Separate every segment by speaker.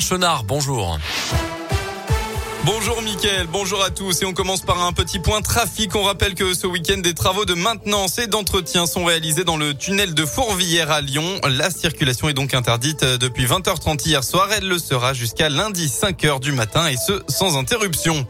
Speaker 1: Chenard, bonjour.
Speaker 2: Bonjour Mickaël, bonjour à tous et on commence par un petit point trafic. On rappelle que ce week-end des travaux de maintenance et d'entretien sont réalisés dans le tunnel de Fourvière à Lyon. La circulation est donc interdite depuis 20h30 hier soir. Elle le sera jusqu'à lundi 5h du matin et ce sans interruption.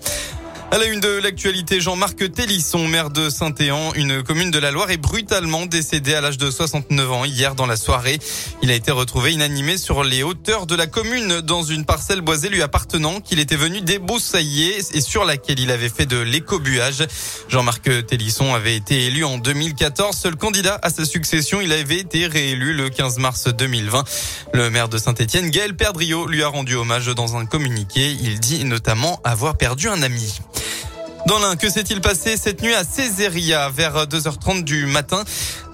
Speaker 2: À la une de l'actualité, Jean-Marc Télisson, maire de Saint-Éan, une commune de la Loire, est brutalement décédé à l'âge de 69 ans hier dans la soirée. Il a été retrouvé inanimé sur les hauteurs de la commune dans une parcelle boisée lui appartenant qu'il était venu débroussailler et sur laquelle il avait fait de l'écobuage. Jean-Marc Télisson avait été élu en 2014, seul candidat à sa succession. Il avait été réélu le 15 mars 2020. Le maire de Saint-Étienne, Gaël Perdriau, lui a rendu hommage dans un communiqué. Il dit notamment avoir perdu un ami. Dans l'un, que s'est-il passé cette nuit à Césaria vers 2h30 du matin?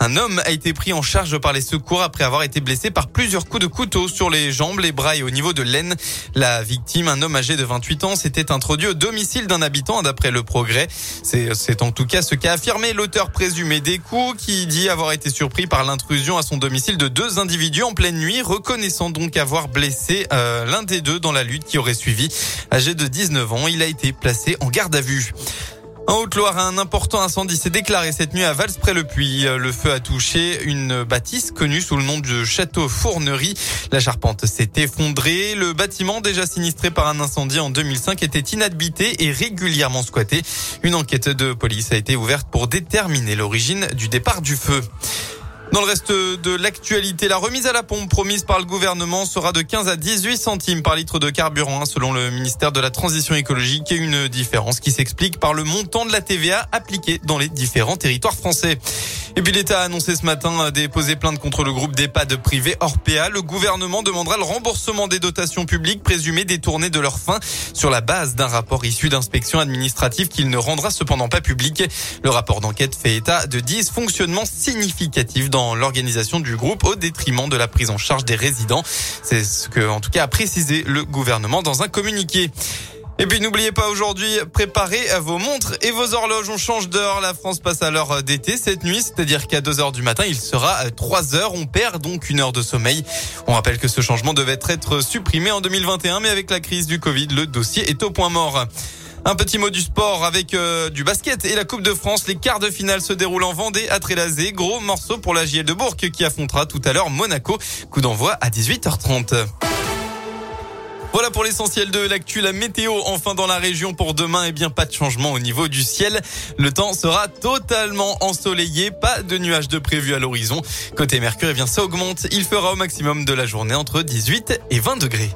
Speaker 2: Un homme a été pris en charge par les secours après avoir été blessé par plusieurs coups de couteau sur les jambes, les bras et au niveau de l'aine. La victime, un homme âgé de 28 ans, s'était introduit au domicile d'un habitant d'après le progrès. C'est en tout cas ce qu'a affirmé l'auteur présumé des coups qui dit avoir été surpris par l'intrusion à son domicile de deux individus en pleine nuit, reconnaissant donc avoir blessé euh, l'un des deux dans la lutte qui aurait suivi. Âgé de 19 ans, il a été placé en garde à vue. En Haute-Loire, un important incendie s'est déclaré cette nuit à Vals-près-le-Puy. Le feu a touché une bâtisse connue sous le nom de Château Fournerie. La charpente s'est effondrée. Le bâtiment, déjà sinistré par un incendie en 2005, était inhabité et régulièrement squatté. Une enquête de police a été ouverte pour déterminer l'origine du départ du feu. Dans le reste de l'actualité, la remise à la pompe promise par le gouvernement sera de 15 à 18 centimes par litre de carburant, hein, selon le ministère de la Transition écologique, et une différence qui s'explique par le montant de la TVA appliquée dans les différents territoires français. Et puis l'État a annoncé ce matin déposer plainte contre le groupe d'EHPAD privé Orpea. Le gouvernement demandera le remboursement des dotations publiques présumées détournées de leur fin sur la base d'un rapport issu d'inspection administrative qu'il ne rendra cependant pas public. Le rapport d'enquête fait état de dysfonctionnements significatifs dans l'organisation du groupe au détriment de la prise en charge des résidents. C'est ce que, en tout cas, a précisé le gouvernement dans un communiqué. Et puis n'oubliez pas aujourd'hui, préparez vos montres et vos horloges. On change d'heure. La France passe à l'heure d'été cette nuit, c'est-à-dire qu'à 2 heures du matin, il sera 3 heures. On perd donc une heure de sommeil. On rappelle que ce changement devait être supprimé en 2021, mais avec la crise du Covid, le dossier est au point mort. Un petit mot du sport avec euh, du basket et la Coupe de France. Les quarts de finale se déroulent en Vendée à Trélazé. Gros morceau pour la JL de Bourg qui affrontera tout à l'heure Monaco. Coup d'envoi à 18h30. Voilà pour l'essentiel de l'actu. La météo, enfin dans la région pour demain, eh bien pas de changement au niveau du ciel. Le temps sera totalement ensoleillé, pas de nuages de prévu à l'horizon. Côté Mercure, eh bien ça augmente. Il fera au maximum de la journée entre 18 et 20 degrés.